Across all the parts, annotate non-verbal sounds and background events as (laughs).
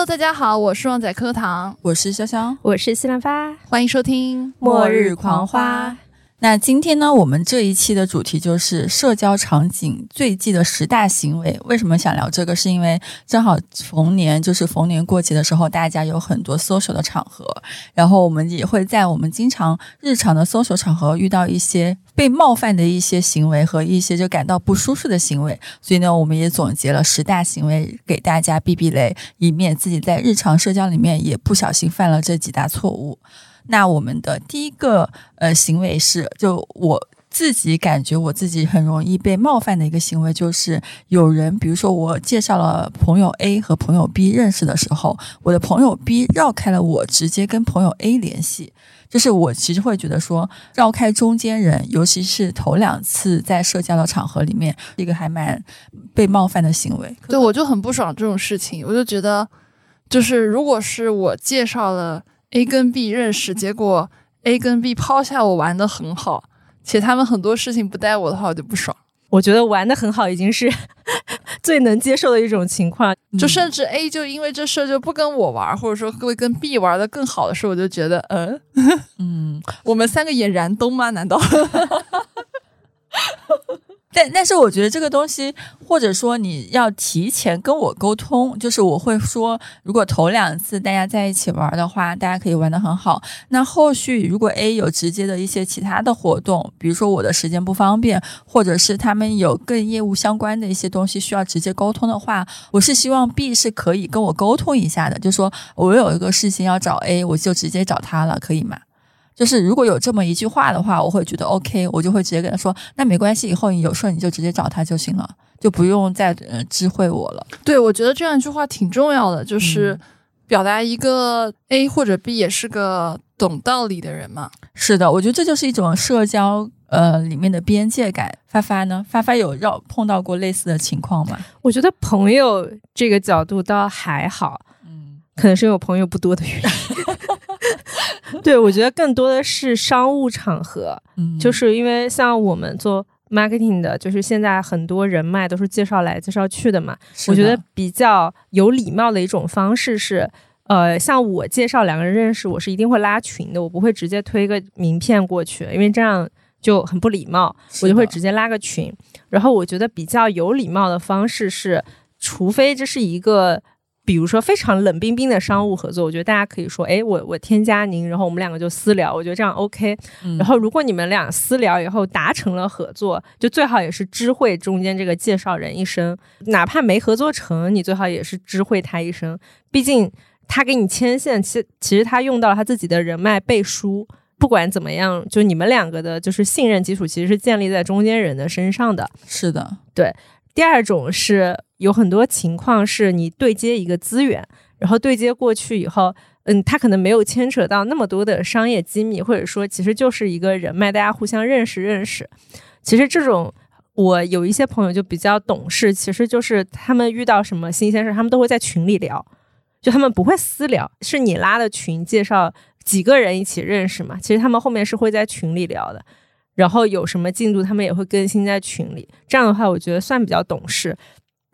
Hello，大家好，我是旺仔课堂，我是潇潇，我是西兰花，欢迎收听《末日狂花》。那今天呢，我们这一期的主题就是社交场景最忌的十大行为。为什么想聊这个？是因为正好逢年，就是逢年过节的时候，大家有很多 social 的场合，然后我们也会在我们经常日常的 social 场合遇到一些被冒犯的一些行为和一些就感到不舒适的行为。所以呢，我们也总结了十大行为给大家避避雷，以免自己在日常社交里面也不小心犯了这几大错误。那我们的第一个呃行为是，就我自己感觉我自己很容易被冒犯的一个行为，就是有人，比如说我介绍了朋友 A 和朋友 B 认识的时候，我的朋友 B 绕开了我，直接跟朋友 A 联系，就是我其实会觉得说绕开中间人，尤其是头两次在社交的场合里面，一个还蛮被冒犯的行为。对我就很不爽这种事情，我就觉得，就是如果是我介绍了。A 跟 B 认识，结果 A 跟 B 抛下我玩的很好，且他们很多事情不带我的话，我就不爽。我觉得玩的很好已经是 (laughs) 最能接受的一种情况，就甚至 A 就因为这事就不跟我玩，或者说会跟 B 玩的更好的时候，我就觉得，嗯嗯，我们三个演燃冬吗？难道？(laughs) 但但是我觉得这个东西，或者说你要提前跟我沟通，就是我会说，如果头两次大家在一起玩的话，大家可以玩的很好。那后续如果 A 有直接的一些其他的活动，比如说我的时间不方便，或者是他们有跟业务相关的一些东西需要直接沟通的话，我是希望 B 是可以跟我沟通一下的，就说我有一个事情要找 A，我就直接找他了，可以吗？就是如果有这么一句话的话，我会觉得 OK，我就会直接跟他说，那没关系，以后你有事你就直接找他就行了，就不用再呃知会我了。对，我觉得这样一句话挺重要的，就是表达一个 A 或者 B 也是个懂道理的人嘛。是的，我觉得这就是一种社交呃里面的边界感。发发呢？发发有绕碰到过类似的情况吗？(laughs) 我觉得朋友这个角度倒还好，嗯，可能是因为我朋友不多的原因。(laughs) 对，我觉得更多的是商务场合，(laughs) 就是因为像我们做 marketing 的，就是现在很多人脉都是介绍来介绍去的嘛。我觉得比较有礼貌的一种方式是，呃，像我介绍两个人认识，我是一定会拉群的，我不会直接推个名片过去，因为这样就很不礼貌。我就会直接拉个群。然后我觉得比较有礼貌的方式是，除非这是一个。比如说非常冷冰冰的商务合作，我觉得大家可以说，哎，我我添加您，然后我们两个就私聊，我觉得这样 OK。然后如果你们俩私聊以后达成了合作，就最好也是知会中间这个介绍人一声，哪怕没合作成，你最好也是知会他一声，毕竟他给你牵线，其其实他用到了他自己的人脉背书，不管怎么样，就你们两个的就是信任基础其实是建立在中间人的身上的。是的，对。第二种是有很多情况是你对接一个资源，然后对接过去以后，嗯，他可能没有牵扯到那么多的商业机密，或者说其实就是一个人脉，大家互相认识认识。其实这种我有一些朋友就比较懂事，其实就是他们遇到什么新鲜事，他们都会在群里聊，就他们不会私聊，是你拉的群介绍几个人一起认识嘛？其实他们后面是会在群里聊的。然后有什么进度，他们也会更新在群里。这样的话，我觉得算比较懂事。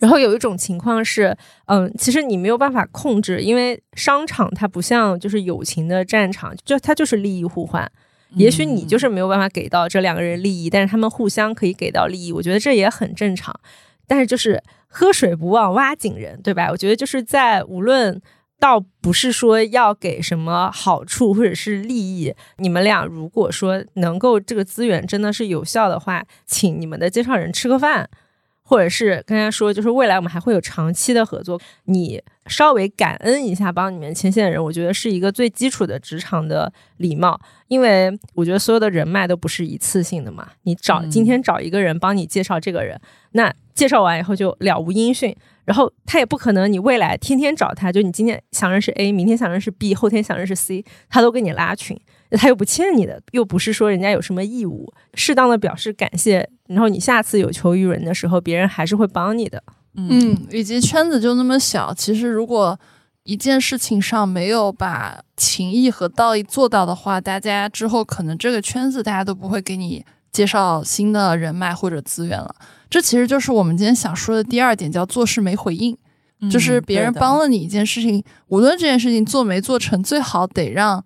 然后有一种情况是，嗯，其实你没有办法控制，因为商场它不像就是友情的战场，就它就是利益互换。也许你就是没有办法给到这两个人利益，但是他们互相可以给到利益。我觉得这也很正常。但是就是喝水不忘挖井人，对吧？我觉得就是在无论。倒不是说要给什么好处或者是利益，你们俩如果说能够这个资源真的是有效的话，请你们的介绍人吃个饭，或者是跟他说，就是未来我们还会有长期的合作，你稍微感恩一下帮你们牵线的人，我觉得是一个最基础的职场的礼貌，因为我觉得所有的人脉都不是一次性的嘛，你找今天找一个人帮你介绍这个人，那介绍完以后就了无音讯。然后他也不可能，你未来天天找他，就你今天想认识 A，明天想认识 B，后天想认识 C，他都给你拉群，他又不欠你的，又不是说人家有什么义务，适当的表示感谢，然后你下次有求于人的时候，别人还是会帮你的。嗯，以及圈子就那么小，其实如果一件事情上没有把情谊和道义做到的话，大家之后可能这个圈子大家都不会给你介绍新的人脉或者资源了。这其实就是我们今天想说的第二点，叫做事没回应。就是别人帮了你一件事情，无论这件事情做没做成，最好得让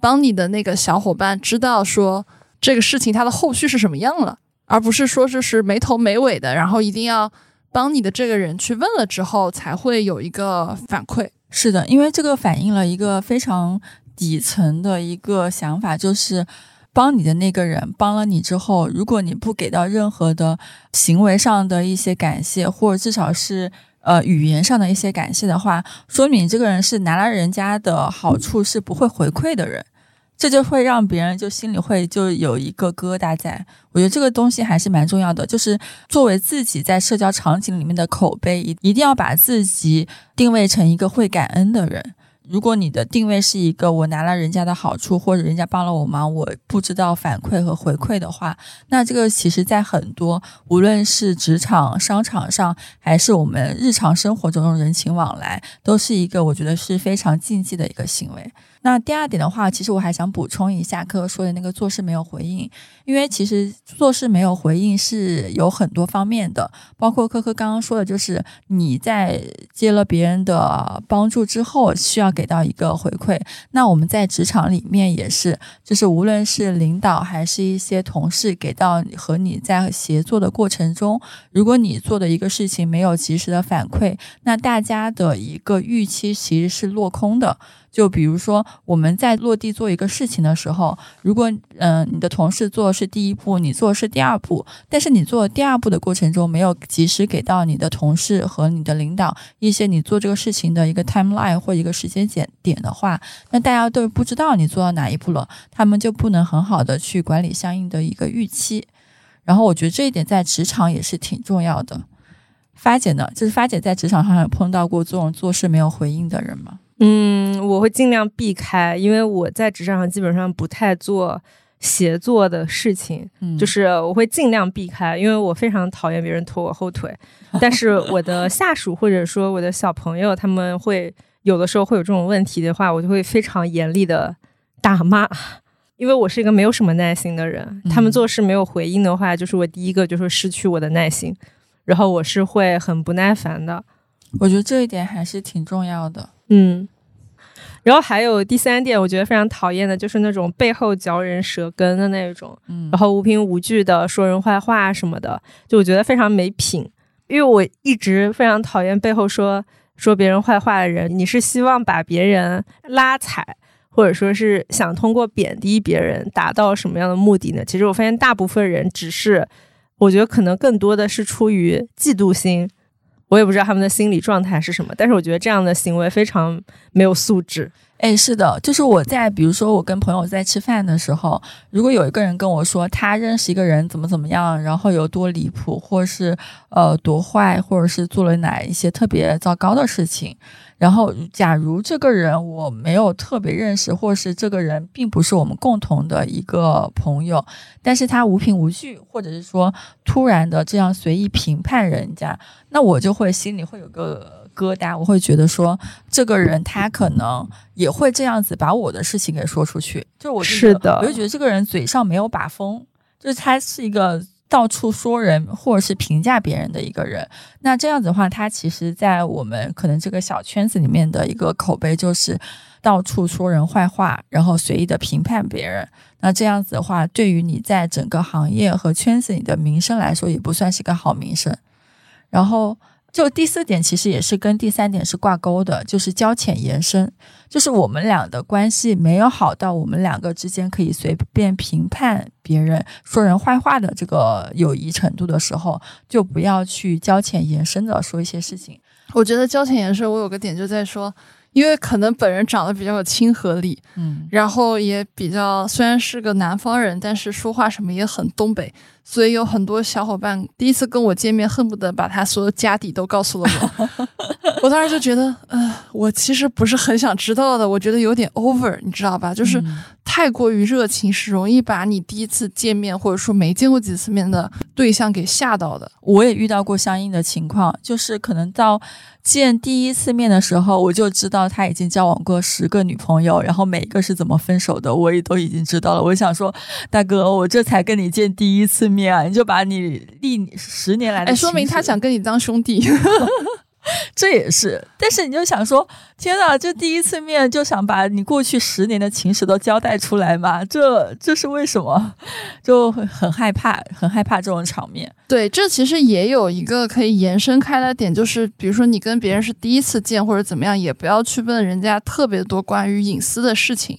帮你的那个小伙伴知道说这个事情它的后续是什么样了，而不是说就是没头没尾的，然后一定要帮你的这个人去问了之后才会有一个反馈。是的，因为这个反映了一个非常底层的一个想法，就是帮你的那个人帮了你之后，如果你不给到任何的行为上的一些感谢，或者至少是。呃，语言上的一些感谢的话，说明这个人是拿了人家的好处是不会回馈的人，这就会让别人就心里会就有一个疙瘩在。我觉得这个东西还是蛮重要的，就是作为自己在社交场景里面的口碑，一一定要把自己定位成一个会感恩的人。如果你的定位是一个我拿了人家的好处，或者人家帮了我忙，我不知道反馈和回馈的话，那这个其实在很多无论是职场、商场上，还是我们日常生活中人情往来，都是一个我觉得是非常禁忌的一个行为。那第二点的话，其实我还想补充一下，科科说的那个做事没有回应，因为其实做事没有回应是有很多方面的，包括科科刚刚说的，就是你在接了别人的帮助之后，需要给到一个回馈。那我们在职场里面也是，就是无论是领导还是一些同事，给到和你在协作的过程中，如果你做的一个事情没有及时的反馈，那大家的一个预期其实是落空的。就比如说，我们在落地做一个事情的时候，如果嗯你的同事做是第一步，你做是第二步，但是你做第二步的过程中没有及时给到你的同事和你的领导一些你做这个事情的一个 timeline 或一个时间点点的话，那大家都不知道你做到哪一步了，他们就不能很好的去管理相应的一个预期。然后我觉得这一点在职场也是挺重要的。发姐呢，就是发姐在职场上有碰到过这种做事没有回应的人吗？嗯，我会尽量避开，因为我在职场上基本上不太做协作的事情，嗯就是我会尽量避开，因为我非常讨厌别人拖我后腿。(laughs) 但是我的下属或者说我的小朋友，他们会有的时候会有这种问题的话，我就会非常严厉的打骂，因为我是一个没有什么耐心的人。他们做事没有回应的话，就是我第一个就是失去我的耐心，然后我是会很不耐烦的。我觉得这一点还是挺重要的。嗯，然后还有第三点，我觉得非常讨厌的就是那种背后嚼人舌根的那种，嗯，然后无凭无据的说人坏话什么的，就我觉得非常没品。因为我一直非常讨厌背后说说别人坏话的人。你是希望把别人拉踩，或者说是想通过贬低别人达到什么样的目的呢？其实我发现大部分人只是，我觉得可能更多的是出于嫉妒心。我也不知道他们的心理状态是什么，但是我觉得这样的行为非常没有素质。哎，是的，就是我在比如说我跟朋友在吃饭的时候，如果有一个人跟我说他认识一个人怎么怎么样，然后有多离谱，或是呃多坏，或者是做了哪一些特别糟糕的事情。然后，假如这个人我没有特别认识，或是这个人并不是我们共同的一个朋友，但是他无凭无据，或者是说突然的这样随意评判人家，那我就会心里会有个疙瘩，我会觉得说，这个人他可能也会这样子把我的事情给说出去，就我是的，我就觉得这个人嘴上没有把风，就是他是一个。到处说人或者是评价别人的一个人，那这样子的话，他其实，在我们可能这个小圈子里面的一个口碑就是到处说人坏话，然后随意的评判别人。那这样子的话，对于你在整个行业和圈子里的名声来说，也不算是个好名声。然后。就第四点，其实也是跟第三点是挂钩的，就是交浅言深，就是我们俩的关系没有好到我们两个之间可以随便评判别人、说人坏话的这个友谊程度的时候，就不要去交浅言深的说一些事情。我觉得交浅言深，我有个点就在说，因为可能本人长得比较有亲和力，嗯，然后也比较虽然是个南方人，但是说话什么也很东北。所以有很多小伙伴第一次跟我见面，恨不得把他所有家底都告诉了我。(laughs) 我当时就觉得，呃，我其实不是很想知道的。我觉得有点 over，你知道吧？就是太过于热情，是容易把你第一次见面或者说没见过几次面的对象给吓到的。我也遇到过相应的情况，就是可能到见第一次面的时候，我就知道他已经交往过十个女朋友，然后每一个是怎么分手的，我也都已经知道了。我想说，大哥，我这才跟你见第一次面。你就把你历十年来的，哎，说明他想跟你当兄弟。(laughs) 这也是，但是你就想说，天呐，就第一次面就想把你过去十年的情史都交代出来嘛？这这是为什么？就很害怕，很害怕这种场面。对，这其实也有一个可以延伸开的点，就是比如说你跟别人是第一次见或者怎么样，也不要去问人家特别多关于隐私的事情。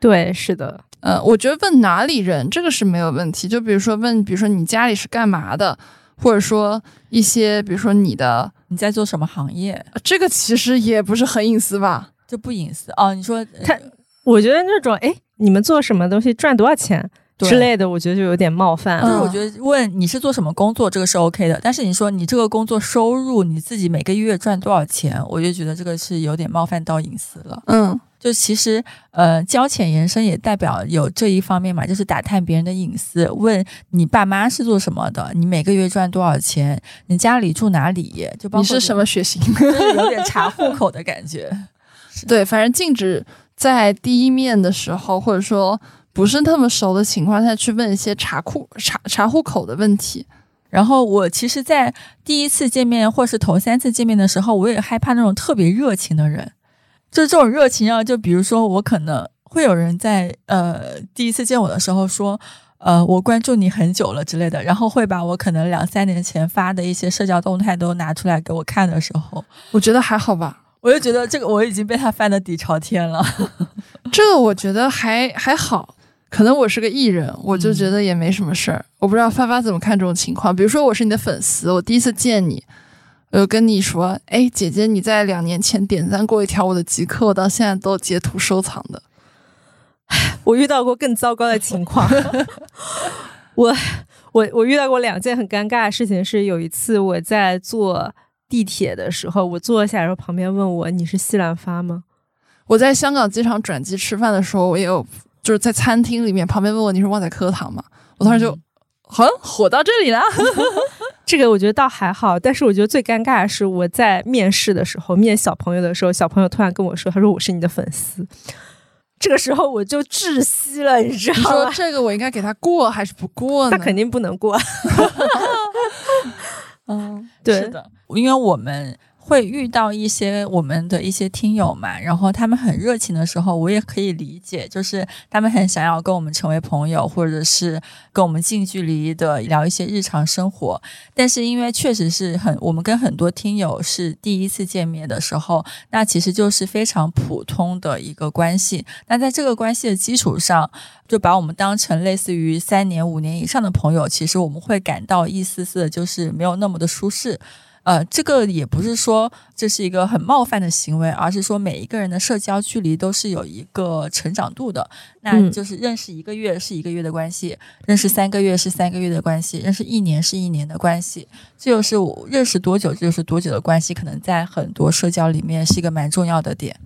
对，是的，呃，我觉得问哪里人这个是没有问题。就比如说问，比如说你家里是干嘛的，或者说一些，比如说你的你在做什么行业？这个其实也不是很隐私吧？就不隐私哦。你说他，我觉得那种哎，你们做什么东西赚多少钱之类的，我觉得就有点冒犯。就是我觉得问你是做什么工作，这个是 OK 的。但是你说你这个工作收入，你自己每个月赚多少钱，我就觉得这个是有点冒犯到隐私了。嗯。就其实，呃，交浅言深也代表有这一方面嘛，就是打探别人的隐私，问你爸妈是做什么的，你每个月赚多少钱，你家里住哪里，就包括你是什么血型，(laughs) 有点查户口的感觉。(laughs) 对，反正禁止在第一面的时候，或者说不是那么熟的情况下去问一些查库查查户口的问题。然后我其实，在第一次见面或是头三次见面的时候，我也害怕那种特别热情的人。就是这种热情啊，就比如说我可能会有人在呃第一次见我的时候说，呃我关注你很久了之类的，然后会把我可能两三年前发的一些社交动态都拿出来给我看的时候，我觉得还好吧，我就觉得这个我已经被他翻的底朝天了。(laughs) 这个我觉得还还好，可能我是个艺人，我就觉得也没什么事儿。我不知道发发怎么看这种情况，比如说我是你的粉丝，我第一次见你。我跟你说，哎，姐姐，你在两年前点赞过一条我的极客，我到现在都截图收藏的。我遇到过更糟糕的情况，(laughs) 我我我遇到过两件很尴尬的事情。是有一次我在坐地铁的时候，我坐下，然后旁边问我你是西兰发吗？我在香港机场转机吃饭的时候，我也有就是在餐厅里面旁边问我你是旺仔课堂吗？我当时就。很火到这里了，(laughs) 这个我觉得倒还好，但是我觉得最尴尬的是我在面试的时候面小朋友的时候，小朋友突然跟我说，他说我是你的粉丝，这个时候我就窒息了，你知道吗？说这个我应该给他过还是不过呢？他肯定不能过。(laughs) (laughs) 嗯，对，是的，因为我们。会遇到一些我们的一些听友嘛，然后他们很热情的时候，我也可以理解，就是他们很想要跟我们成为朋友，或者是跟我们近距离的聊一些日常生活。但是因为确实是很，我们跟很多听友是第一次见面的时候，那其实就是非常普通的一个关系。那在这个关系的基础上，就把我们当成类似于三年、五年以上的朋友，其实我们会感到一丝丝的，就是没有那么的舒适。呃，这个也不是说这是一个很冒犯的行为，而是说每一个人的社交距离都是有一个成长度的。那就是认识一个月是一个月的关系，认识三个月是三个月的关系，认识一年是一年的关系。这就是我认识多久就是多久的关系，可能在很多社交里面是一个蛮重要的点。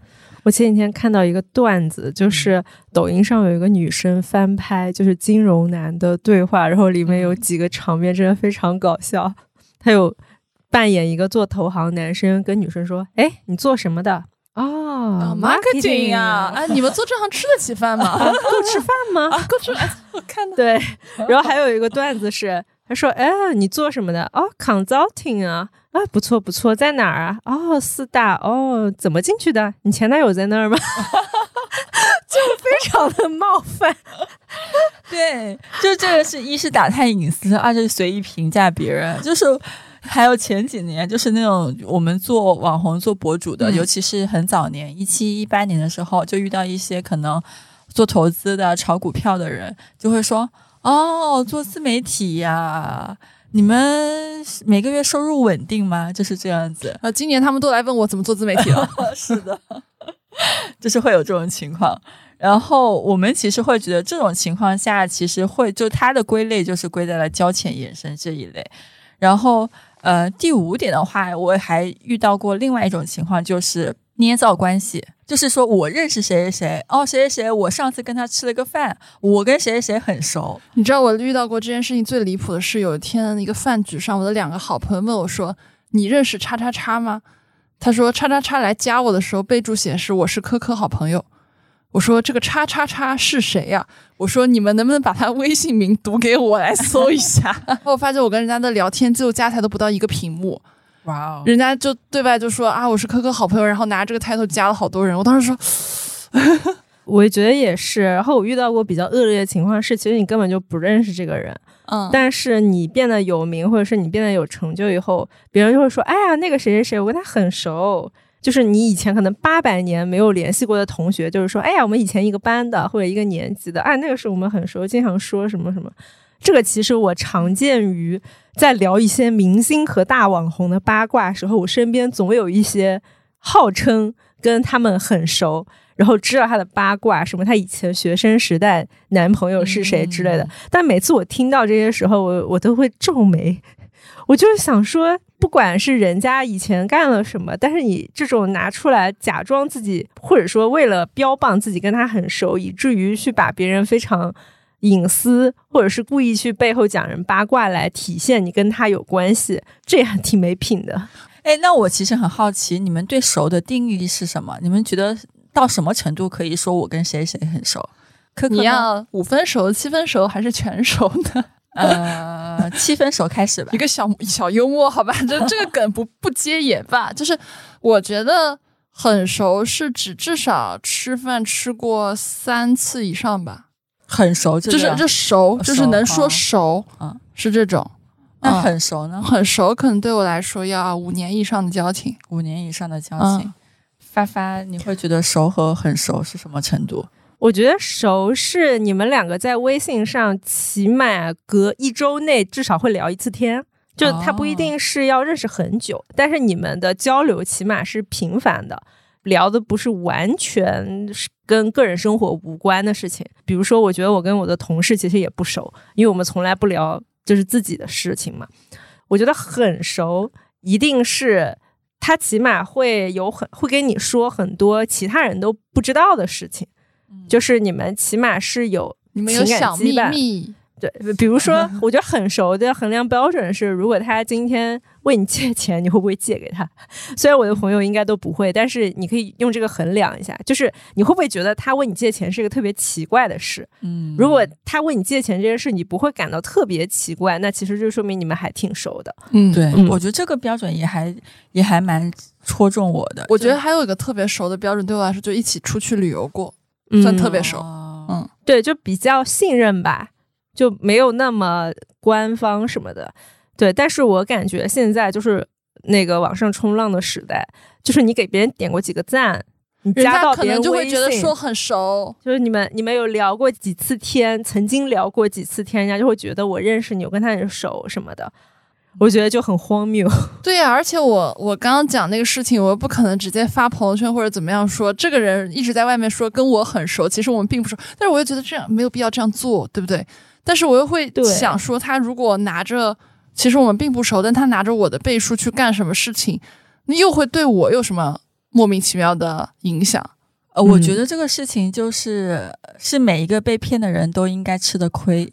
我前几天看到一个段子，就是抖音上有一个女生翻拍，就是金融男的对话，然后里面有几个场面真的非常搞笑，他有。扮演一个做投行男生，跟女生说：“哎，你做什么的？哦，marketing 啊！啊，你们做这行吃得起饭吗？(laughs) 够吃饭吗？(laughs) 够吃饭。我看到对。然后还有一个段子是，他说：哎，你做什么的？哦，consulting 啊，啊，不错不错，在哪儿啊？哦，四大。哦，怎么进去的？你前男友在那儿吗？(laughs) 就非常的冒犯。对，就这个是一是打探隐私，二是随意评价别人，就是。还有前几年，就是那种我们做网红、做博主的，尤其是很早年一七一八年的时候，就遇到一些可能做投资的、炒股票的人，就会说：“哦，做自媒体呀，你们每个月收入稳定吗？”就是这样子。啊，今年他们都来问我怎么做自媒体了。(laughs) 是的，(laughs) 就是会有这种情况。然后我们其实会觉得，这种情况下，其实会就它的归类就是归在了交浅衍生这一类。然后。呃，第五点的话，我还遇到过另外一种情况，就是捏造关系，就是说我认识谁谁谁，哦，谁谁谁，我上次跟他吃了个饭，我跟谁谁谁很熟。你知道我遇到过这件事情最离谱的是，有一天一个饭局上，我的两个好朋友问我说：“你认识叉叉叉吗？”他说：“叉叉叉来加我的时候，备注显示我是科科好朋友。”我说：“这个叉叉叉是谁呀？”我说：“你们能不能把他微信名读给我来搜一下？” (laughs) 我发现我跟人家的聊天记录加起来都不到一个屏幕，哇哦，人家就对外就说啊，我是科科好朋友，然后拿这个 title 加了好多人。我当时说，我觉得也是。然后我遇到过比较恶劣的情况是，其实你根本就不认识这个人，嗯，但是你变得有名，或者是你变得有成就以后，别人就会说：“哎呀，那个谁谁谁，我跟他很熟。”就是你以前可能八百年没有联系过的同学，就是说：“哎呀，我们以前一个班的或者一个年级的，哎，那个时候我们很熟，经常说什么什么。”这个其实我常见于在聊一些明星和大网红的八卦时候，我身边总有一些号称跟他们很熟，然后知道他的八卦，什么他以前学生时代男朋友是谁之类的。嗯但每次我听到这些时候，我我都会皱眉，我就是想说，不管是人家以前干了什么，但是你这种拿出来假装自己，或者说为了标榜自己跟他很熟，以至于去把别人非常。隐私，或者是故意去背后讲人八卦来体现你跟他有关系，(laughs) 这也挺没品的。哎，那我其实很好奇，你们对熟的定义是什么？你们觉得到什么程度可以说我跟谁谁很熟？可可你要五分熟、七分熟还是全熟的？(laughs) 呃七分熟开始吧一。个小小幽默，好吧，这这个梗不不接也罢。就是我觉得很熟是指至少吃饭吃过三次以上吧，很熟这个，就是这熟，就是能说啊熟，啊是这种。那嗯很熟呢？很熟，可能对我来说要五年以上的交情。五年以上的交情。嗯发发，你会觉得熟和很熟是什么程度？我觉得熟是你们两个在微信上起码隔一周内至少会聊一次天，就他不一定是要认识很久，但是你们的交流起码是频繁的，聊的不是完全是跟个人生活无关的事情。比如说，我觉得我跟我的同事其实也不熟，因为我们从来不聊就是自己的事情嘛。我觉得很熟，一定是他起码会有很会跟你说很多其他人都不知道的事情。就是你们起码是有你们有情感小秘羁绊密，对，比如说，(laughs) 我觉得很熟的衡量标准是，如果他今天问你借钱，你会不会借给他？(laughs) 虽然我的朋友应该都不会，但是你可以用这个衡量一下，就是你会不会觉得他问你借钱是一个特别奇怪的事？嗯如果他问你借钱这件事，你不会感到特别奇怪，那其实就说明你们还挺熟的。嗯，对、嗯我觉得这个标准也还也还蛮戳中我的。我觉得还有一个特别熟的标准，对我来说就一起出去旅游过，算特别熟哦嗯，对，就比较信任吧，就没有那么官方什么的。对，但是我感觉现在就是那个网上冲浪的时代，就是你给别人点过几个赞，你加到家可能就会别人微信觉得说很熟。就是你们你们有聊过几次天，曾经聊过几次天，人家就会觉得我认识你，我跟他很熟什么的。我觉得就很荒谬。(laughs) 对呀、而且我我刚刚讲那个事情，我又不可能直接发朋友圈或者怎么样说，这个人一直在外面说跟我很熟，其实我们并不熟，但是我又觉得这样没有必要这样做，对不对？但是我又会想说，他如果拿着其实我们并不熟，但他拿着我的背书去干什么事情，那又会对我有什么莫名其妙的影响？呃，我嗯觉得这个事情就是是每一个被骗的人都应该吃的亏。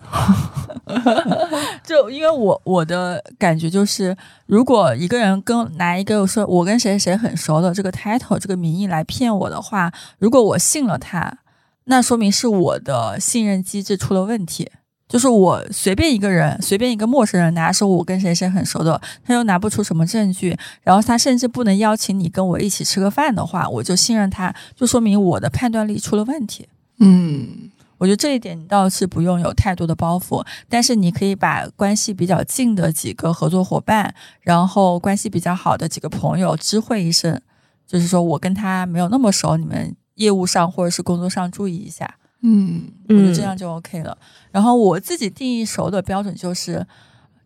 (laughs) 就因为我我的感觉就是，如果一个人跟拿一个说我跟谁谁很熟的这个 title 这个名义来骗我的话，如果我信了他，那说明是我的信任机制出了问题。就是我随便一个人，随便一个陌生人拿说我跟谁谁很熟的，他又拿不出什么证据，然后他甚至不能邀请你跟我一起吃个饭的话，我就信任他，就说明我的判断力出了问题。嗯，我觉得这一点你倒是不用有太多的包袱，但是你可以把关系比较近的几个合作伙伴，然后关系比较好的几个朋友知会一声，就是说我跟他没有那么熟，你们业务上或者是工作上注意一下。嗯，我觉得这样就 OK 了。然后我自己定义熟的标准就是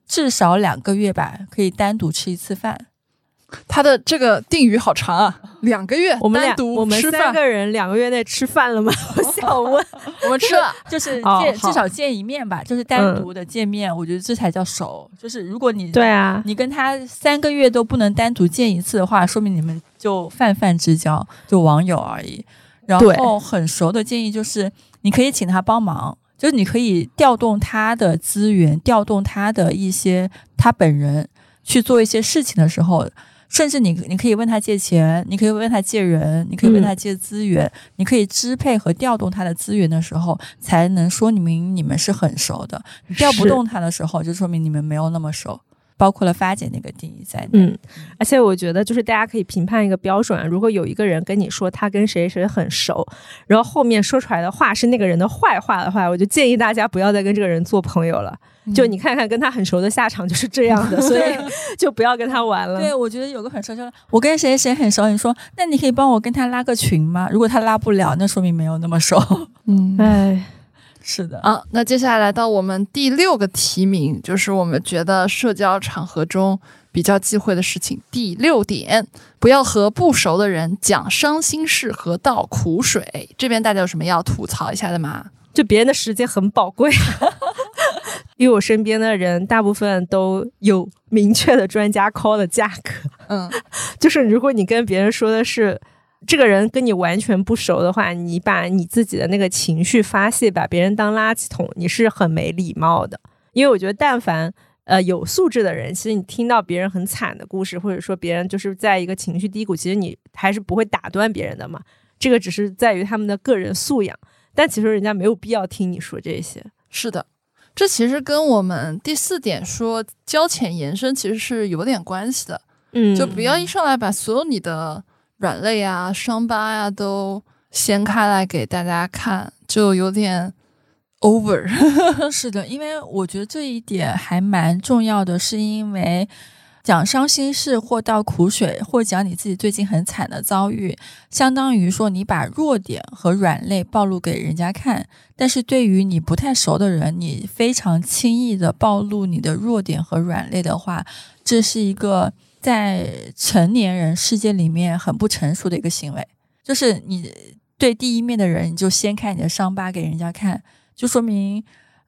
至少两个月吧，可以单独吃一次饭。他的这个定语好长啊，两个月我们俩我们，三个人两个月内吃饭了吗？(laughs) 我想问。我们吃了，(laughs) 就是见至少见一面吧，就是单独的见面，我觉得这才叫熟。就是如果你对啊，你跟他三个月都不能单独见一次的话，说明你们就泛泛之交，就网友而已。然后很熟的建议就是，你可以请他帮忙，就是你可以调动他的资源，调动他的一些他本人去做一些事情的时候，甚至你你可以问他借钱，你可以问他借人，你可以问他借资源，你可以支配和调动他的资源的时候，才能说明你们是很熟的。你调不动他的时候，就说明你们没有那么熟。包括了发姐那个定义在内。嗯，而且我觉得就是大家可以评判一个标准，如果有一个人跟你说他跟谁谁很熟，然后后面说出来的话是那个人的坏话的话，我就建议大家不要再跟这个人做朋友了。就你看看跟他很熟的下场就是这样的，所以 (laughs) 就不要跟他玩了。对，我觉得有个很熟，就是我跟谁谁很熟，你说那你可以帮我跟他拉个群吗？如果他拉不了，那说明没有那么熟。(laughs) 嗯，哎，是的。啊，那接下来到我们第六个提名，就是我们觉得社交场合中比较忌讳的事情。第六点，不要和不熟的人讲伤心事和倒苦水。这边大家有什么要吐槽一下的吗？就别人的时间很宝贵。(laughs) 因为我身边的人大部分都有明确的专家 call 的价格，嗯，(laughs) 就是如果你跟别人说的是这个人跟你完全不熟的话，你把你自己的那个情绪发泄，把别人当垃圾桶，你是很没礼貌的。因为我觉得，但凡呃有素质的人，其实你听到别人很惨的故事，或者说别人就是在一个情绪低谷，其实你还是不会打断别人的嘛。这个只是在于他们的个人素养，但其实人家没有必要听你说这些。是的。这其实跟我们第四点说交浅言深其实是有点关系的，嗯，就不要一上来把所有你的软肋啊、伤疤呀都掀开来给大家看，就有点 over。(laughs) 是的，因为我觉得这一点还蛮重要的，是因为。讲伤心事或倒苦水，或讲你自己最近很惨的遭遇，相当于说你把弱点和软肋暴露给人家看。但是对于你不太熟的人，你非常轻易的暴露你的弱点和软肋的话，这是一个在成年人世界里面很不成熟的一个行为。就是你对第一面的人，你就掀开你的伤疤给人家看，就说明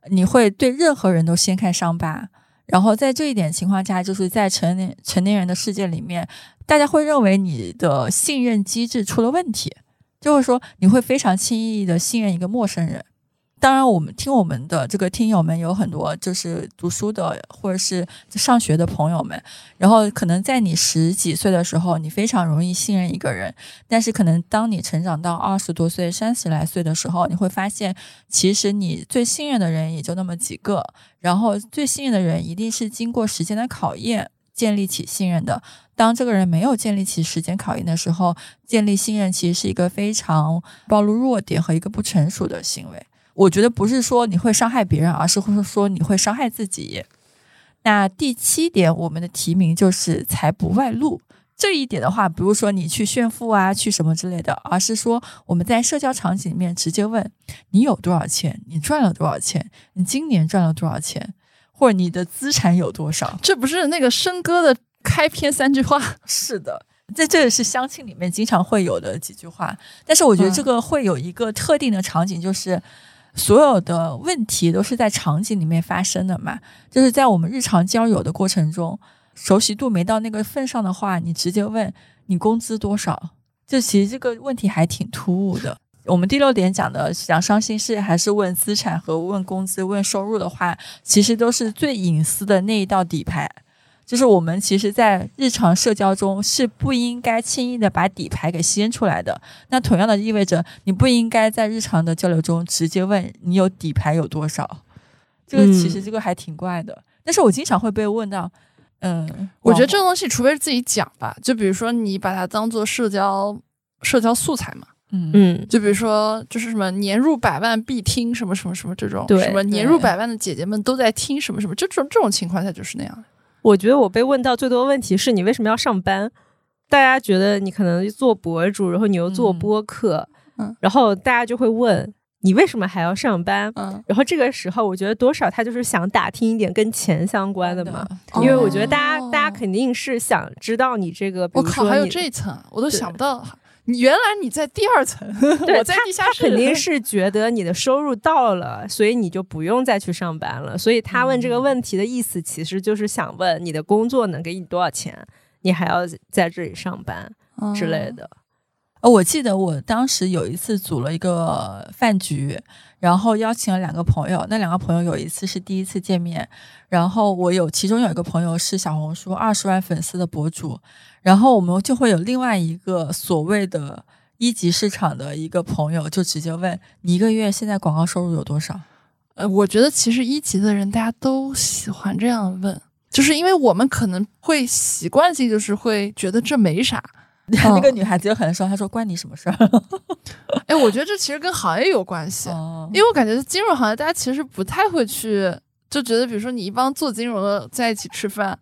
你会对任何人都掀开伤疤。然后在这一点情况下，就是在成年成年人的世界里面，大家会认为你的信任机制出了问题，就是说你会非常轻易的信任一个陌生人。当然，我们听我们的这个听友们有很多就是读书的或者是上学的朋友们，然后可能在你十几岁的时候，你非常容易信任一个人，但是可能当你成长到二十多岁、三十来岁的时候，你会发现，其实你最信任的人也就那么几个，然后最信任的人一定是经过时间的考验建立起信任的。当这个人没有建立起时间考验的时候，建立信任其实是一个非常暴露弱点和一个不成熟的行为。我觉得不是说你会伤害别人，而是会说你会伤害自己。那第七点，我们的提名就是财不外露这一点的话，比如说你去炫富啊，去什么之类的，而是说我们在社交场景里面直接问你有多少钱，你赚了多少钱，你今年赚了多少钱，或者你的资产有多少？这不是那个笙哥的开篇三句话？是的。在这也是相亲里面经常会有的几句话，但是我觉得这个会有一个特定的场景，就是。所有的问题都是在场景里面发生的嘛，就是在我们日常交友的过程中，熟悉度没到那个份上的话，你直接问你工资多少，就其实这个问题还挺突兀的。我们第六点讲的讲伤心事，还是问资产和问工资、问收入的话，其实都是最隐私的那一道底牌。就是我们其实，在日常社交中是不应该轻易的把底牌给掀出来的。那同样的意味着，你不应该在日常的交流中直接问你有底牌有多少。这个其实这个还挺怪的。但是我经常会被问到，嗯，我觉得这个东西，除非是自己讲吧。就比如说，你把它当做社交社交素材嘛。嗯嗯。就比如说，就是什么年入百万必听什么什么什么这种，对，什么年入百万的姐姐们都在听什么什么，这种这种情况下就是那样。我觉得我被问到最多问题是你为什么要上班？大家觉得你可能做博主，然后你又做播客，嗯，然后大家就会问你为什么还要上班？嗯，然后这个时候我觉得多少他就是想打听一点跟钱相关的嘛，因为我觉得大家大家肯定是想知道你这个，我靠，还有这一层，我都想不到。原来你在第二层，(laughs) 我在地下室。肯定是觉得你的收入到了，所以你就不用再去上班了。所以他问这个问题的意思，其实就是想问你的工作能给你多少钱，你还要在这里上班之类的。呃，我记得我当时有一次组了一个饭局，然后邀请了两个朋友。那两个朋友有一次是第一次见面，然后我有其中有一个朋友是小红书二十万粉丝的博主。然后我们就会有另外一个所谓的一级市场的一个朋友，就直接问你一个月现在广告收入有多少？呃，我觉得其实一级的人大家都喜欢这样问，就是因为我们可能会习惯性就是会觉得这没啥。(laughs) 那个女孩子有可能说：“她说关你什么事儿哎，我觉得这其实跟行业有关？”系，哦因为我感觉金融行业大家其实不太会去，就觉得比如说你一帮做金融的在一起吃饭，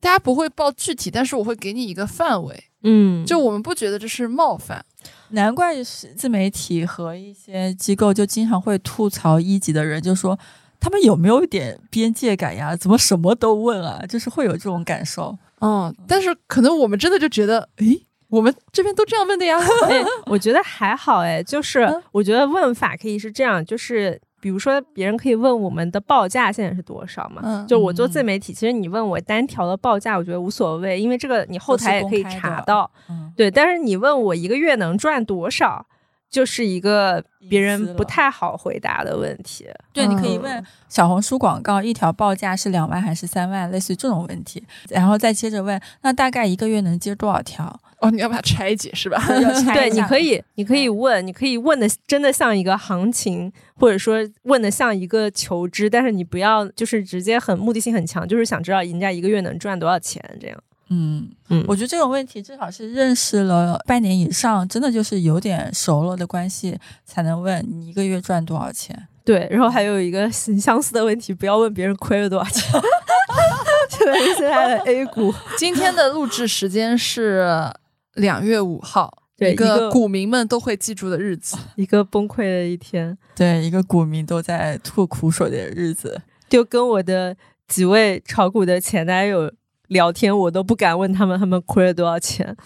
大家不会报具体，但是我会给你一个范围，嗯，就我们不觉得这是冒犯。难怪是自媒体和一些机构就经常会吐槽一级的人，就说他们有没有一点边界感呀？怎么什么都问啊？就是会有这种感受。嗯，但是可能我们真的就觉得，诶，我们这边都这样问的呀。(laughs) 哎，我觉得还好哎，就是嗯我觉得问法可以是这样，就是比如说别人可以问我们的报价现在是多少嘛？嗯就我做自媒体，其实你问我单条的报价，我觉得无所谓，因为这个你后台也可以查到。嗯，对，但是你问我一个月能赚多少，就是一个别人不太好回答的问题。对，你可以嗯问小红书广告一条报价是两万还是三万，类似于这种问题，然后再接着问，那大概一个月能接多少条？哦，你要把它拆解是吧？(laughs) 要拆对，你可以，你可以问，你可以问的真的像一个行情，或者说问的像一个求知，但是你不要就是直接很目的性很强，就是想知道人家一个月能赚多少钱这样。嗯嗯我觉得这种问题至少是认识了半年以上，真的就是有点熟了的关系，才能问你一个月赚多少钱。对，然后还有一个很相似的问题，不要问别人亏了多少钱。(laughs) 现在的 A 股，今天的录制时间是两月五号，一对一个个股民们都会记住的日子。(laughs) 一个崩溃的一天，对，一个股民都在吐苦水的日子。就跟我的几位炒股的前男友聊天，我都不敢问他们他们亏了多少钱。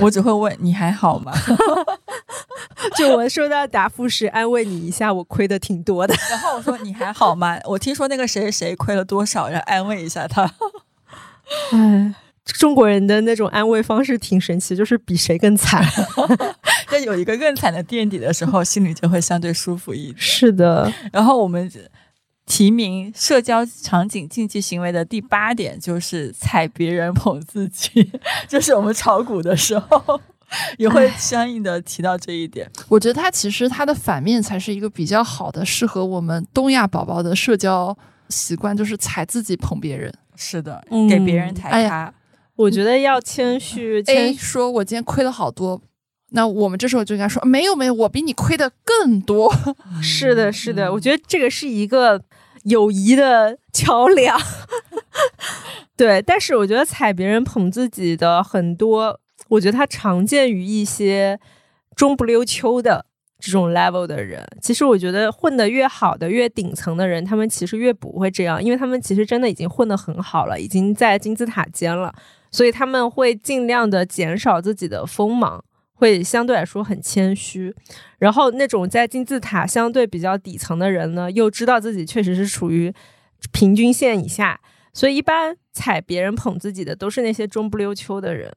我只会问你还好吗？(laughs) 就我收到的答复是安慰你一下，我亏的挺多的。(laughs) 然后我说你还好吗？我听说那个谁谁谁亏了多少，然后安慰一下他。唉，中国人的那种安慰方式挺神奇，就是比谁更惨。(laughs) 在有一个更惨的垫底的时候，心里就会相对舒服一点。是的，然后我们提名社交场景竞技行为的第八点就是踩别人捧自己，(laughs) 就是我们炒股的时候 (laughs) 也会相应的提到这一点。我觉得它其实它的反面才是一个比较好的，适合我们东亚宝宝的社交习惯，就是踩自己捧别人。是的，嗯给别人抬哎咖。我觉得要谦虚，A 谦说：“我今天亏了好多。”那我们这时候就应该说：“没有没有，我比你亏的更多。(laughs) 是的，是的，嗯我觉得这个是一个友谊的桥梁。(laughs) 对，但是我觉得踩别人捧自己的很多，我觉得它常见于一些中不溜秋的这种 level 的人。其实我觉得混得越好的、越顶层的人，他们其实越不会这样，因为他们其实真的已经混得很好了，已经在金字塔尖了，所以他们会尽量的减少自己的锋芒。会相对来说很谦虚，然后那种在金字塔相对比较底层的人呢，又知道自己确实是处于平均线以下，所以一般踩别人捧自己的都是那些中不溜秋的人。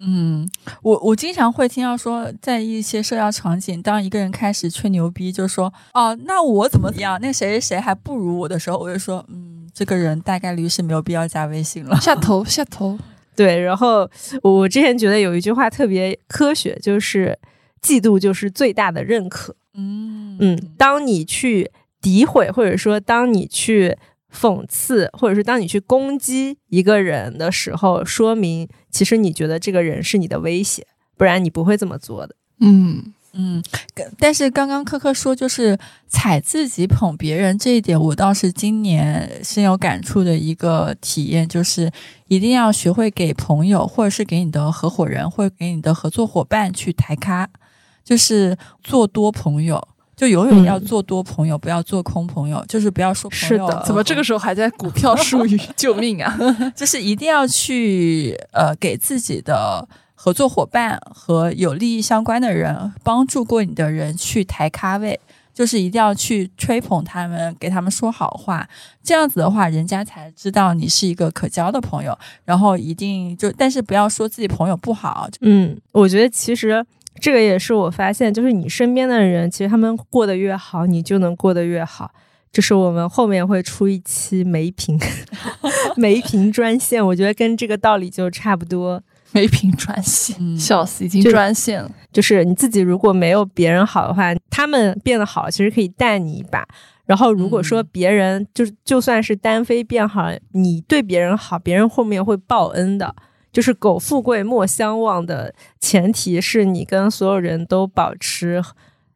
嗯，我我经常会听到说，在一些社交场景，当一个人开始吹牛逼，就说哦，那我怎么样，那谁谁谁还不如我的时候，我就说，嗯，这个人大概率是没有必要加微信了”。下头下头，对，然后我之前觉得有一句话特别科学，就是嫉妒就是最大的认可。嗯嗯，当你去诋毁，或者说当你去讽刺，或者是当你去攻击一个人的时候，说明其实你觉得这个人是你的威胁，不然你不会这么做的。嗯，嗯，但是刚刚科科说就是踩自己捧别人这一点，我倒是今年深有感触的一个体验，就是一定要学会给朋友，或者是给你的合伙人，或者给你的合作伙伴去抬咖，就是做多朋友。就永远要嗯做多朋友，不要做空朋友，就是不要说朋友是的怎么这个时候还在股票术语？(laughs) 救命啊！(laughs) 就是一定要去呃给自己的合作伙伴和有利益相关的人、帮助过你的人去抬咖位，就是一定要去吹捧他们，给他们说好话。这样子的话，人家才知道你是一个可交的朋友。然后一定就，但是不要说自己朋友不好，嗯，我觉得其实这个也是我发现，就是你身边的人，其实他们过得越好，你就能过得越好。就是我们后面会出一期梅评 (laughs) 梅评专线，我觉得跟这个道理就差不多。没凭专线，嗯笑死，已经就专线了。就是你自己如果没有别人好的话，他们变得好，其实可以带你一把。然后如果说别人就是就算是单飞变好，你对别人好，别人后面会报恩的。就是苟富贵莫相忘的前提是你跟所有人都保持。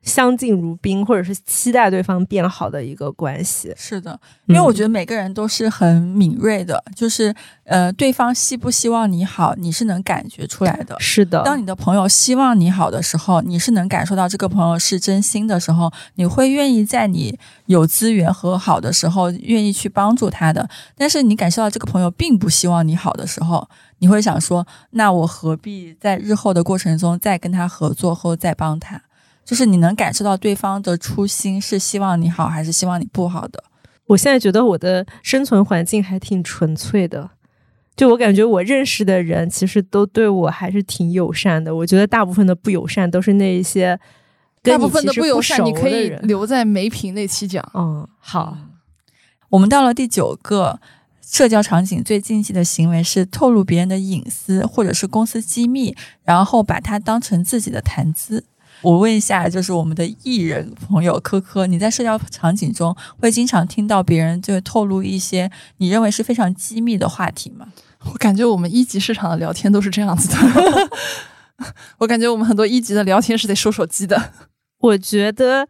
相敬如宾，或者是期待对方变好的一个关系。是的，因为我觉得每个人都是很敏锐的，就是呃，对方希不希望你好，你是能感觉出来的。是的，当你的朋友希望你好的时候，你是能感受到这个朋友是真心的时候，你会愿意在你有资源和好的时候，愿意去帮助他的。但是你感受到这个朋友并不希望你好的时候，你会想说，那我何必在日后的过程中再跟他合作或再帮他？就是你能感受到对方的初心是希望你好还是希望你不好的。我现在觉得我的生存环境还挺纯粹的，就我感觉我认识的人其实都对我还是挺友善的。我觉得大部分的不友善都是那一些，大部分的不友善你可以留在梅屏那期讲。嗯，好，我们到了第九个社交场景最禁忌的行为是透露别人的隐私或者是公司机密，然后把它当成自己的谈资。我问一下，就是我们的艺人朋友科科，你在社交场景中会经常听到别人就透露一些你认为是非常机密的话题吗？(laughs) 我感觉我们一级市场的聊天都是这样子的。(laughs) 我感觉我们很多一级的聊天是得收手机的。我觉得，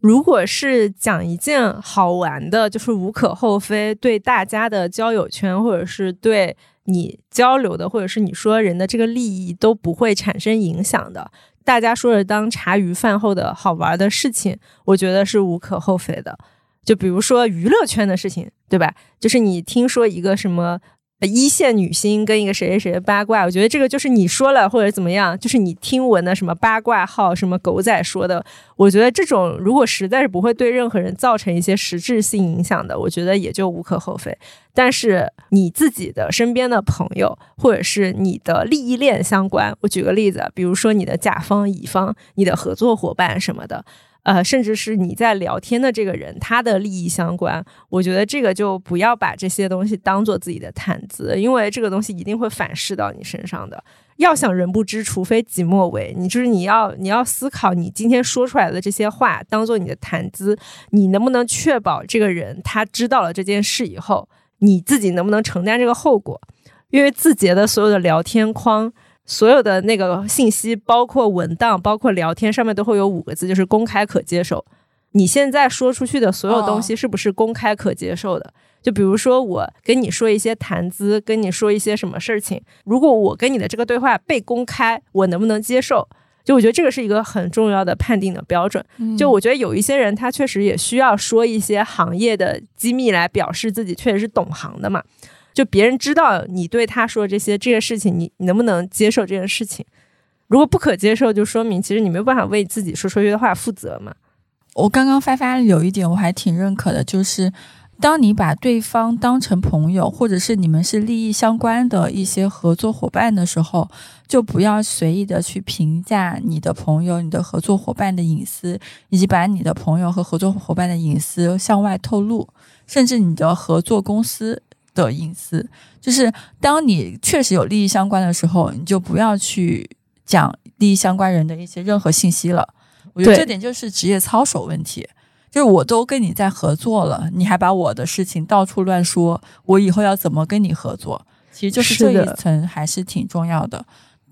如果是讲一件好玩的，就是无可厚非，对大家的交友圈或者是对你交流的，或者是你说人的这个利益都不会产生影响的。大家说着当茶余饭后的好玩的事情，我觉得是无可厚非的。就比如说娱乐圈的事情，对吧？就是你听说一个什么。一线女星跟一个谁谁谁的八卦，我觉得这个就是你说了或者怎么样，就是你听闻的什么八卦号、什么狗仔说的。我觉得这种如果实在是不会对任何人造成一些实质性影响的，我觉得也就无可厚非。但是你自己的身边的朋友，或者是你的利益链相关，我举个例子，比如说你的甲方、乙方、你的合作伙伴什么的。呃，甚至是你在聊天的这个人，他的利益相关，我觉得这个就不要把这些东西当做自己的谈资，因为这个东西一定会反噬到你身上的。要想人不知，除非己莫为。你就是你要你要思考，你今天说出来的这些话，当做你的谈资，你能不能确保这个人他知道了这件事以后，你自己能不能承担这个后果？因为字节的所有的聊天框。所有的那个信息，包括文档，包括聊天，上面都会有五个字，就是公开可接受。你现在说出去的所有东西，是不是公开可接受的？就比如说，我跟你说一些谈资，跟你说一些什么事情，如果我跟你的这个对话被公开，我能不能接受？就我觉得这个是一个很重要的判定的标准。就我觉得有一些人，他确实也需要说一些行业的机密来表示自己确实是懂行的嘛。就别人知道你对他说这些这些事情，你你能不能接受这件事情？如果不可接受，就说明其实你没有办法为自己说出去的话负责嘛。我刚刚发发有一点我还挺认可的，就是当你把对方当成朋友，或者是你们是利益相关的一些合作伙伴的时候，就不要随意的去评价你的朋友、你的合作伙伴的隐私，以及把你的朋友和合作伙伴的隐私向外透露，甚至你的合作公司。的隐私，就是当你确实有利益相关的时候，你就不要去讲利益相关人的一些任何信息了。我觉得这点就是职业操守问题。就是我都跟你在合作了，你还把我的事情到处乱说，我以后要怎么跟你合作？其实就是这一层还是挺重要的。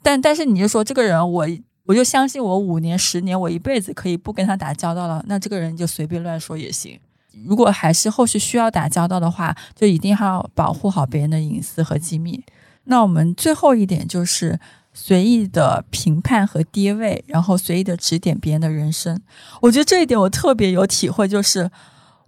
但但是你就说这个人，我我就相信我五年十年，我一辈子可以不跟他打交道了，那这个人就随便乱说也行。如果还是后续需要打交道的话，就一定要保护好别人的隐私和机密。那我们最后一点就是随意的评判和跌位，然后随意的指点别人的人生。我觉得这一点我特别有体会，就是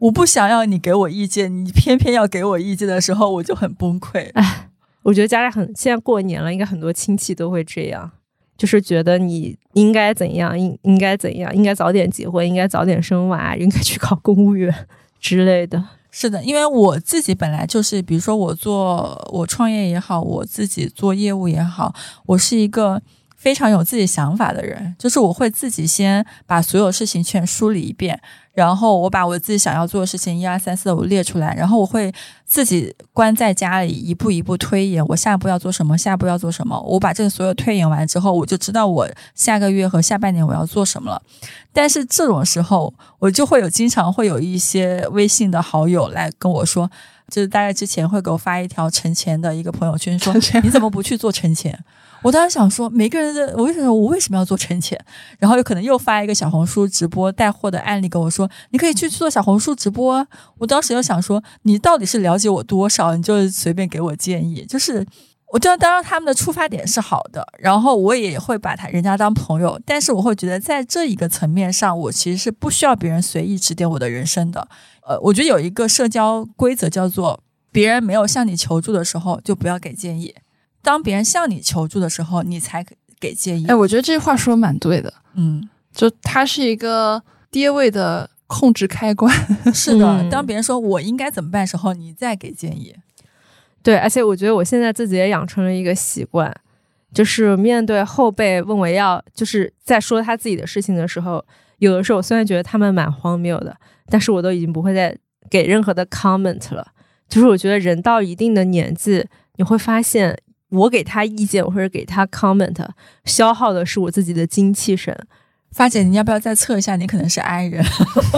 我不想要你给我意见，你偏偏要给我意见的时候，我就很崩溃。哎，我觉得家里很现在过年了，应该很多亲戚都会这样，就是觉得你应该怎样，应应该怎样，应该早点结婚，应该早点生娃，应该去考公务员。之类的，是的，因为我自己本来就是，比如说我做我创业也好，我自己做业务也好，我是一个非常有自己想法的人，就是我会自己先把所有事情全梳理一遍，然后我把我自己想要做的事情一二三四五列出来，然后我会自己关在家里一步一步推演我下一步要做什么，下一步要做什么。我把这个所有推演完之后，我就知道我下个月和下半年我要做什么了。但是这种时候，我就会有经常会有一些微信的好友来跟我说。就是大概之前会给我发一条存钱的一个朋友圈，说你怎么不去做存钱？我当时想说，每个人的我为什么我为什么要做存钱？然后有可能又发一个小红书直播带货的案例跟我说，你可以去做小红书直播。我当时又想说，你到底是了解我多少？你就随便给我建议。就是我知道，当然他们的出发点是好的，然后我也会把他人家当朋友，但是我会觉得在这一个层面上，我其实是不需要别人随意指点我的人生的。呃，我觉得有一个社交规则叫做，别人没有向你求助的时候，就不要给建议；当别人向你求助的时候，你才给建议。哎，我觉得这句话说蛮对的。嗯，就它是一个跌位的控制开关。(laughs) 是的，当别人说我应该怎么办时候，你再给建议。对，而且我觉得我现在自己也养成了一个习惯，就是面对后辈问我要，就是在说他自己的事情的时候，有的时候我虽然觉得他们蛮荒谬的。但是我都已经不会再给任何的 comment 了，就是我觉得人到一定的年纪，你会发现我给他意见或者给他 comment，消耗的是我自己的精气神。发姐，你要不要再测一下？你可能是 I 人。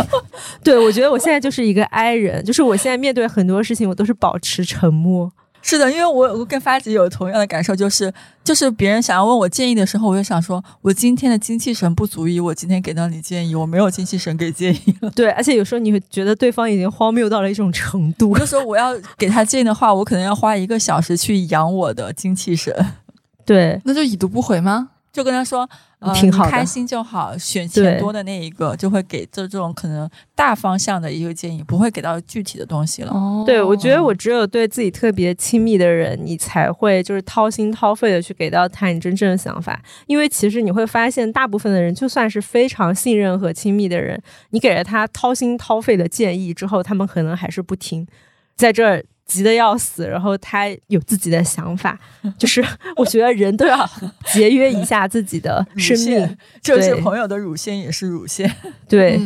(laughs) 对，我觉得我现在就是一个 I 人，就是我现在面对很多事情，我都是保持沉默。是的，因为我我跟发姐有同样的感受，就是就是别人想要问我建议的时候，我就想说，我今天的精气神不足以我今天给到你建议，我没有精气神给建议了。(laughs) 对，而且有时候你会觉得对方已经荒谬到了一种程度，就说我要给他建议的话，我可能要花一个小时去养我的精气神。(laughs) 对，那就已读不回吗？就跟他说。挺好，开心就好。选钱多的那一个就会给这这种可能大方向的一个建议，不会给到具体的东西了。对，我觉得我只有对自己特别亲密的人，你才会就是掏心掏肺的去给到他你真正的想法。因为其实你会发现，大部分的人就算是非常信任和亲密的人，你给了他掏心掏肺的建议之后，他们可能还是不听。在这儿。急得要死，然后他有自己的想法，就是 (laughs) 我觉得人都要节约一下自己的生命，这是朋友的乳腺也是乳腺，(laughs) 对，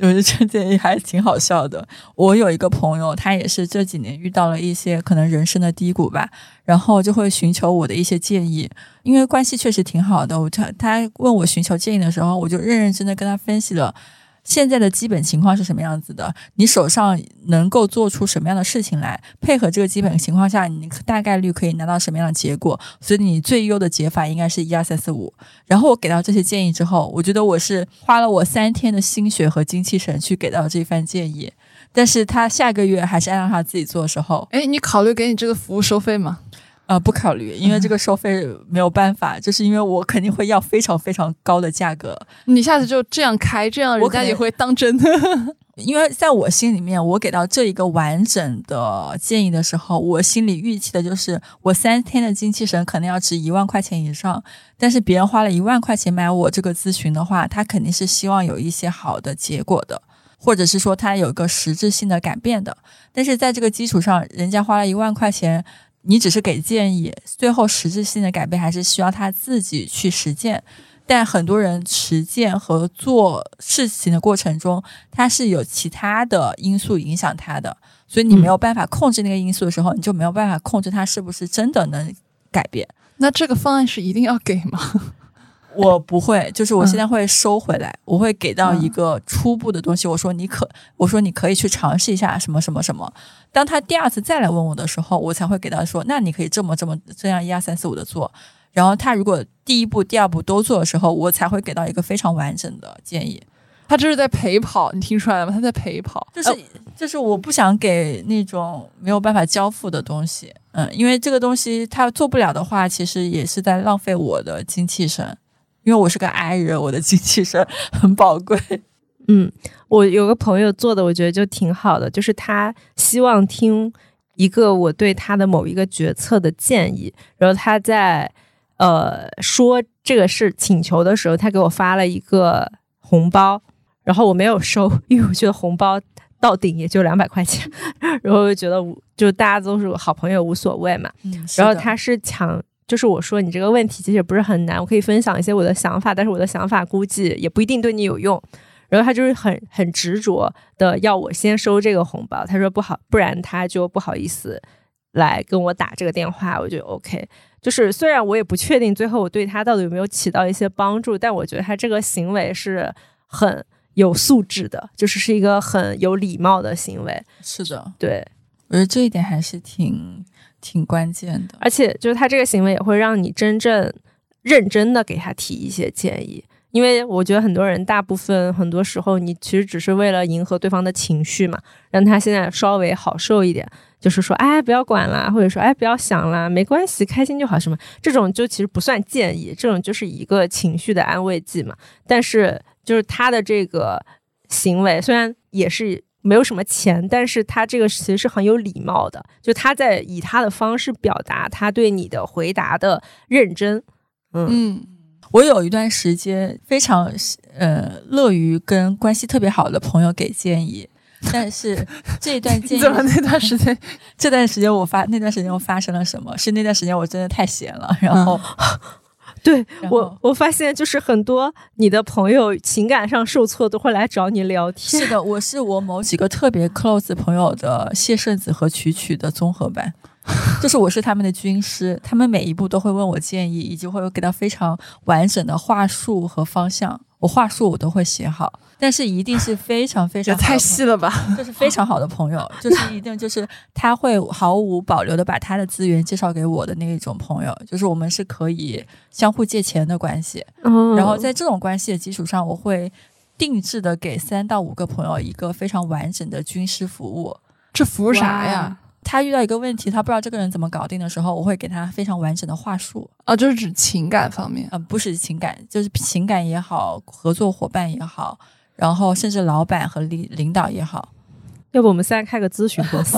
我觉得这建议还挺好笑的。我有一个朋友，他也是这几年遇到了一些可能人生的低谷吧，然后就会寻求我的一些建议，因为关系确实挺好的。我他他问我寻求建议的时候，我就认认真真跟他分析了。现在的基本情况是什么样子的？你手上能够做出什么样的事情来？配合这个基本情况下，你大概率可以拿到什么样的结果？所以你最优的解法应该是一二三四五。然后我给到这些建议之后，我觉得我是花了我三天的心血和精气神去给到这番建议。但是他下个月还是按照他自己做的时候，哎，你考虑给你这个服务收费吗？呃，不考虑，因为这个收费没有办法，就是因为我肯定会要非常非常高的价格。你下次就这样开，这样人家也会当真。(laughs) 因为在我心里面，我给到这一个完整的建议的时候，我心里预期的就是我三天的精气神可能要值一万块钱以上。但是别人花了一万块钱买我这个咨询的话，他肯定是希望有一些好的结果的，或者是说他有一个实质性的改变的。但是在这个基础上，人家花了一万块钱。你只是给建议，最后实质性的改变还是需要他自己去实践。但很多人实践和做事情的过程中，他是有其他的因素影响他的，所以你没有办法控制那个因素的时候，你就没有办法控制他是不是真的能改变。那这个方案是一定要给吗？我不会，就是我现在会收回来，我会给到一个初步的东西。我说你可，我说你可以去尝试一下什么什么什么。当他第二次再来问我的时候，我才会给他说，那你可以这么这么这样一二三四五的做。然后他如果第一步、第二步都做的时候，我才会给到一个非常完整的建议。他这是在陪跑，你听出来了吗？他在陪跑，就是就是我不想给那种没有办法交付的东西。嗯，因为这个东西他做不了的话，其实也是在浪费我的精气神。因为我是个 I 人，我的精气神很宝贵。嗯，我有个朋友做的，我觉得就挺好的，就是他希望听一个我对他的某一个决策的建议，然后他在呃说这个事请求的时候，他给我发了一个红包，然后我没有收，因为我觉得红包到顶也就两百块钱，(laughs) 然后就觉得就大家都是好朋友无所谓嘛。然后他是抢。就是我说你这个问题其实也不是很难，我可以分享一些我的想法，但是我的想法估计也不一定对你有用。然后他就是很很执着的要我先收这个红包，他说不好，不然他就不好意思来跟我打这个电话。我觉得 OK，就是虽然我也不确定最后我对他到底有没有起到一些帮助，但我觉得他这个行为是很有素质的，就是是一个很有礼貌的行为。是的，对，我觉得这一点还是挺挺关键的。而且就是他这个行为也会让你真正认真的给他提一些建议。因为我觉得很多人，大部分很多时候，你其实只是为了迎合对方的情绪嘛，让他现在稍微好受一点，就是说，哎，不要管啦，或者说，哎，不要想啦，没关系，开心就好，什么这种就其实不算建议，这种就是一个情绪的安慰剂嘛。但是就是他的这个行为，虽然也是没有什么钱，但是他这个其实是很有礼貌的，就他在以他的方式表达他对你的回答的认真，嗯。我有一段时间非常呃乐于跟关系特别好的朋友给建议，但是 (laughs) 这段建议怎么那段时间这段时间我发那段时间我发生了什么？是那段时间我真的太闲了，然后对我我发现就是很多你的朋友情感上受挫都会来找你聊天。是的，我是我某几个特别 close 朋友的谢圣子和曲曲的综合版。就是我是他们的军师，他们每一步都会问我建议，以及会有给到非常完整的话术和方向。我话术我都会写好，但是一定是非常非常 (laughs) 太细了吧？就是非常好的朋友，(laughs) 就是一定就是他会毫无保留的把他的资源介绍给我的那一种朋友，就是我们是可以相互借钱的关系。然后在这种关系的基础上，我会定制的给三到五个朋友一个非常完整的军师服务。这服务啥呀？他遇到一个问题，他不知道这个人怎么搞定的时候，我会给他非常完整的话术。啊，就是指情感方面。啊，不是情感，就是情感也好，合作伙伴也好，然后甚至老板和领领导也好，要不我们现在开个咨询公司，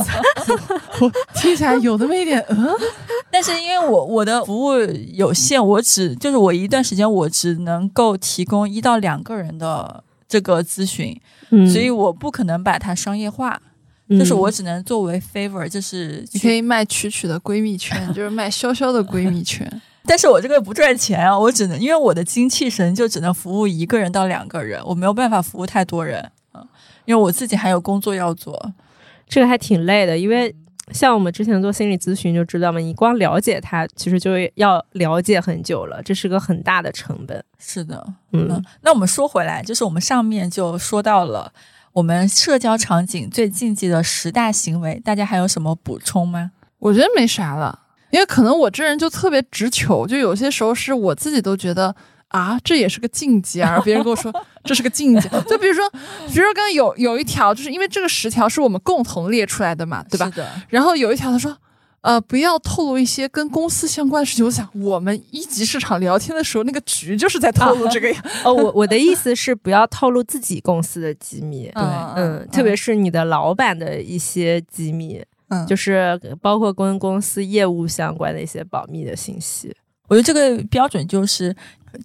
我 (laughs) 听起来有那么一点嗯，(laughs) 但是因为我我的服务有限，我只就是我一段时间我只能够提供一到两个人的这个咨询，所以我不可能把它商业化。就是我只能作为 favor，就是你可以卖曲曲的闺蜜圈，就是卖潇潇的闺蜜圈。(laughs) 但是我这个不赚钱啊，我只能因为我的精气神就只能服务一个人到两个人，我没有办法服务太多人啊，因为我自己还有工作要做，这个还挺累的。因为像我们之前做心理咨询就知道嘛，你光了解他，其实就要了解很久了，这是个很大的成本。是的，嗯，那我们说回来，就是我们上面就说到了。我们社交场景最禁忌的十大行为，大家还有什么补充吗？我觉得没啥了，因为可能我这人就特别直球，就有些时候是我自己都觉得啊，这也是个禁忌啊，别人跟我说 (laughs) 这是个禁忌。就比如说，比如说刚刚有有一条，就是因为这个十条是我们共同列出来的嘛，对吧？是的然后有一条他说。呃，不要透露一些跟公司相关的事情。我想，我们一级市场聊天的时候，那个局就是在透露这个呀。哦，我我的意思是，不要透露自己公司的机密。对，嗯，特别是你的老板的一些机密，嗯，就是包括跟公司业务相关的一些保密的信息。我觉得这个标准就是，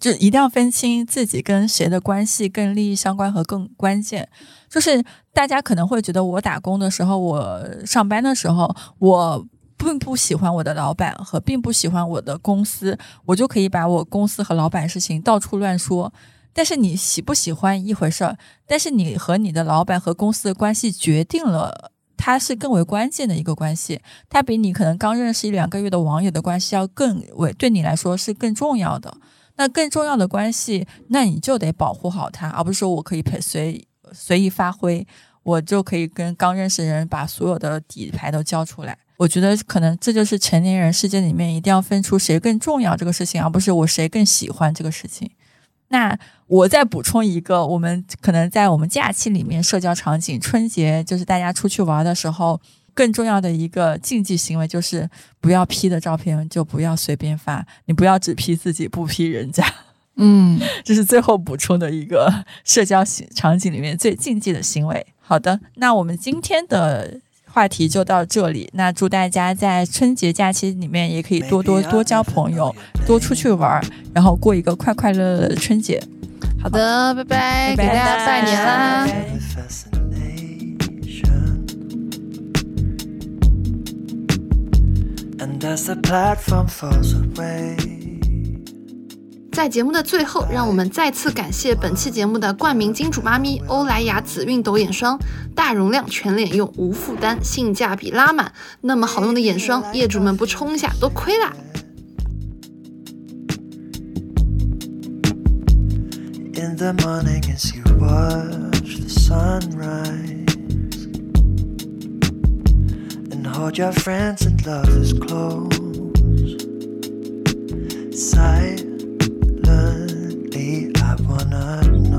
就一定要分清自己跟谁的关系更利益相关和更关键。就是大家可能会觉得，我打工的时候，我上班的时候，我。并不喜欢我的老板和并不喜欢我的公司，我就可以把我公司和老板事情到处乱说。但是你喜不喜欢一回事儿，但是你和你的老板和公司的关系决定了，它是更为关键的一个关系，它比你可能刚认识一两个月的网友的关系要更为对你来说是更重要的。那更重要的关系，那你就得保护好它，而不是说我可以随随意发挥，我就可以跟刚认识的人把所有的底牌都交出来。我觉得可能这就是成年人世界里面一定要分出谁更重要这个事情，而不是我谁更喜欢这个事情。那我再补充一个，我们可能在我们假期里面社交场景，春节就是大家出去玩的时候，更重要的一个禁忌行为就是不要 P 的照片就不要随便发，你不要只 P 自己不 P 人家。嗯，(laughs) 这是最后补充的一个社交场景里面最禁忌的行为。好的，那我们今天的。话题就到这里，那祝大家在春节假期里面也可以多多多交朋友，多出去玩，然后过一个快快乐乐的春节。好的，拜拜，给大家拜年啦！And as the platform falls away. 在节目的最后，让我们再次感谢本期节目的冠名金主妈咪欧莱雅紫韵抖眼霜，大容量全脸用，无负担，性价比拉满。那么好用的眼霜，业主们不冲一下都亏啦！in the morning as you watch the sunrise and hold your friends and lovers close. Sight differently. I wanna know.